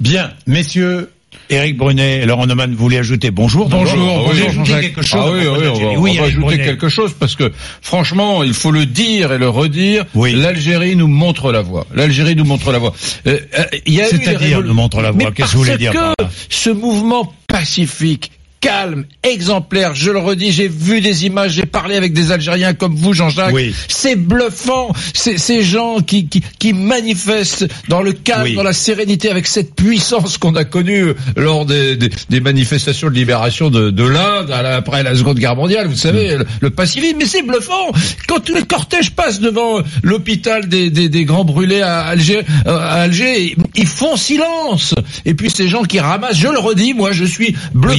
Bien, messieurs, Éric Brunet, Laurent Neumann voulait ajouter bonjour. Bonjour, Vous voulez bonjour, ajouter Jean-Jacques. quelque chose Ah oui, oui, on va, l'Algérie on va ajouter Brunet. quelque chose parce que franchement, il faut le dire et le redire. Oui. L'Algérie nous montre la voie. L'Algérie nous montre la voie. Euh, euh, C'est-à-dire nous montre la voie. Qu'est-ce que vous voulez dire par que là? ce mouvement pacifique calme, exemplaire, je le redis, j'ai vu des images, j'ai parlé avec des Algériens comme vous, Jean-Jacques. Oui. C'est bluffant, ces gens qui, qui, qui manifestent dans le calme, Oui. dans la sérénité, avec cette puissance qu'on a connue lors des, des, des manifestations de libération de, de l'Inde après la Seconde Guerre mondiale. Vous savez, Mm. le, le pacifisme, mais c'est bluffant. Quand le cortège passe devant l'hôpital des, des, des grands brûlés à Alger, euh, à Alger, ils font silence. Et puis ces gens qui ramassent, je le redis, moi je suis bluffé.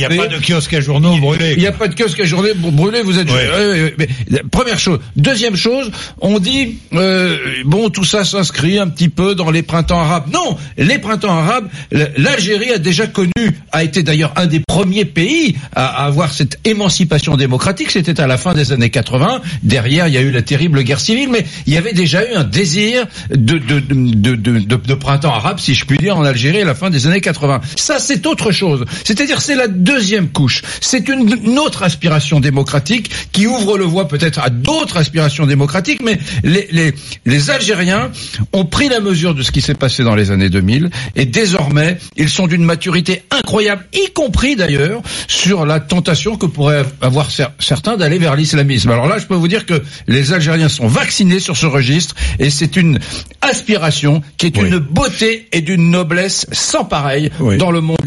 N'y a pas de kiosque à journaux brûlés. Il n'y a pas de kiosque à journée pour brûler, vous êtes... Ouais. Mais, première chose. Deuxième chose, on dit, euh, bon, tout ça s'inscrit un petit peu dans les printemps arabes. Non, les printemps arabes, l'Algérie a déjà connu, a été d'ailleurs un des premiers pays à, à avoir cette émancipation démocratique. C'était à la fin des années 80. Derrière, il y a eu la terrible guerre civile, mais il y avait déjà eu un désir de, de, de, de, de- de printemps arabe, si je puis dire, en Algérie à la fin des années 80. Ça, c'est autre chose. C'est-à-dire, c'est la deuxième couche. C'est une, une autre aspiration démocratique qui ouvre le voie peut-être à d'autres aspirations démocratiques, mais les, les, les Algériens ont pris la mesure de ce qui s'est passé dans les années 2000 et désormais, ils sont d'une maturité incroyable, y compris d'ailleurs sur la tentation que pourraient avoir cer- certains d'aller vers l'islamisme. Alors là, je peux vous dire que les Algériens sont vaccinés sur ce registre et c'est une aspiration qui est Oui. une beauté et d'une noblesse sans pareil Oui. dans le monde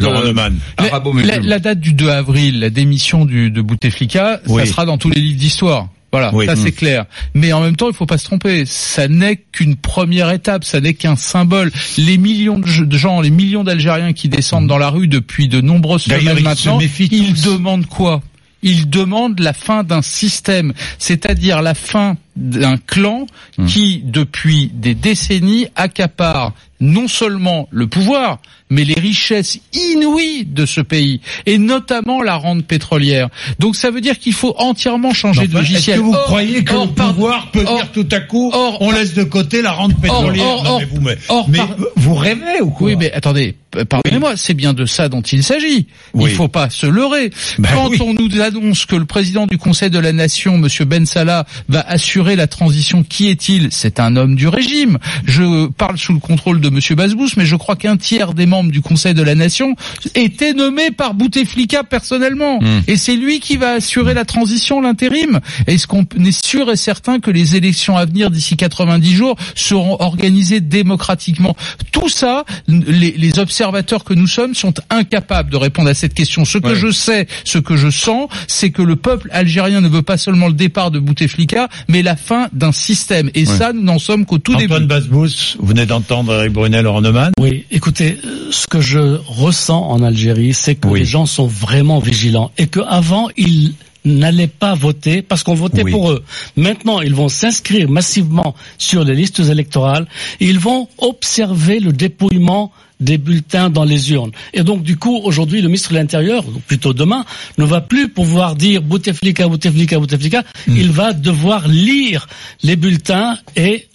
arabo-musulman. la, la date du 2 avril, la démission du, de Bouteflika, Oui. ça sera dans tous les livres d'histoire. Voilà, Oui. ça Mm. c'est clair. Mais en même temps, il faut pas se tromper. Ça n'est qu'une première étape, ça n'est qu'un symbole. Les millions de ge- de gens, les millions d'Algériens qui descendent dans la rue depuis de nombreuses semaines ils maintenant, ils demandent quoi? Ils demandent la fin d'un système, c'est-à-dire la fin d'un clan Mm. qui, depuis des décennies, accapare non seulement le pouvoir, mais les richesses inouïes de ce pays, et notamment la rente pétrolière. Donc ça veut dire qu'il faut entièrement changer de Enfin, Est-ce logiciel. que vous Or- croyez que or, le pardon, pouvoir peut or- dire tout à coup, or- on laisse de côté la rente pétrolière or- Non, mais vous, mais, or- mais par- vous rêvez ou quoi Oui, mais attendez, pardonnez-moi, c'est bien de ça dont il s'agit. Oui. Il faut pas se leurrer. Ben Quand oui. on nous annonce que le président du Conseil de la Nation, Monsieur Ben Salah, va assurer la transition, qui est-il? C'est un homme du régime. Je parle sous le contrôle de Monsieur Bazbous, mais je crois qu'un tiers des membres du Conseil de la Nation était nommé par Bouteflika personnellement, Hmm. et c'est lui qui va assurer la transition, l'intérim. Est-ce qu'on est sûr et certain que les élections à venir d'ici 90 jours seront organisées démocratiquement? Tout ça, les, les observateurs que nous sommes sont incapables de répondre à cette question. Ce que Ouais. je sais, ce que je sens, c'est que le peuple algérien ne veut pas seulement le départ de Bouteflika, mais la fin d'un système. Et ça, nous n'en sommes qu'au tout Antoine début. Basbous, vous venez d'entendre Eric Brunel, Laurent Neumann. Oui, écoutez, euh, ce que je ressens en Algérie, c'est que Oui. les gens sont vraiment vigilants et qu'avant ils n'allaient pas voter parce qu'on votait Oui. pour eux. Maintenant, ils vont s'inscrire massivement sur les listes électorales et ils vont observer le dépouillement des bulletins dans les urnes. Et donc, du coup, aujourd'hui, le ministre de l'Intérieur, ou plutôt demain, ne va plus pouvoir dire Bouteflika, Bouteflika, Bouteflika. Il va devoir lire les bulletins et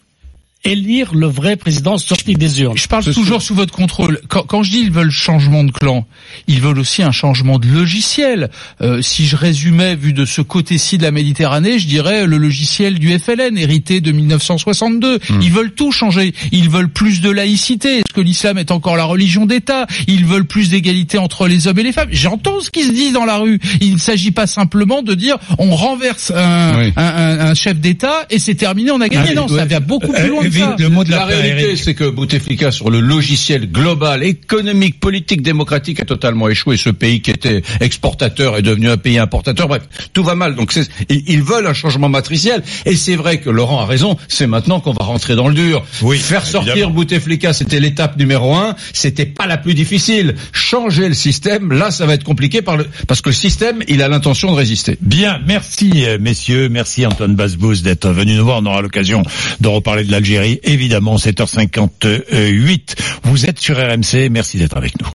élire le vrai président sorti des urnes. Je parle toujours sous votre contrôle. Quand, quand je dis ils veulent changement de clan, ils veulent aussi un changement de logiciel. Euh, si je résumais, vu de ce côté-ci de la Méditerranée, je dirais le logiciel du FLN, hérité de 1962. Ils veulent tout changer. Ils veulent plus de laïcité. Est-ce que l'islam est encore la religion d'État? Ils veulent plus d'égalité entre les hommes et les femmes. J'entends ce qui se dit dans la rue. Il ne s'agit pas simplement de dire on renverse un, Oui. un- un- un chef d'État et c'est terminé, on a gagné. Ah, non, ça va beaucoup plus Euh, loin. Le mot de la, réalité, c'est que Bouteflika, sur le logiciel global, économique, politique, démocratique, a totalement échoué. Ce pays qui était exportateur est devenu un pays importateur. Bref, tout va mal. Donc, ils ils veulent un changement matriciel. Et c'est vrai que Laurent a raison. C'est maintenant qu'on va rentrer dans le dur. Oui, Faire sortir évidemment. Bouteflika, c'était l'étape numéro un. C'était pas la plus difficile. Changer le système, là, ça va être compliqué par le- parce que le système, il a l'intention de résister. Bien, merci euh, messieurs, merci Antoine Basbous d'être venu nous voir. On aura l'occasion de reparler de l'Algérie, évidemment, 7h58. Vous êtes sur RMC, merci d'être avec nous.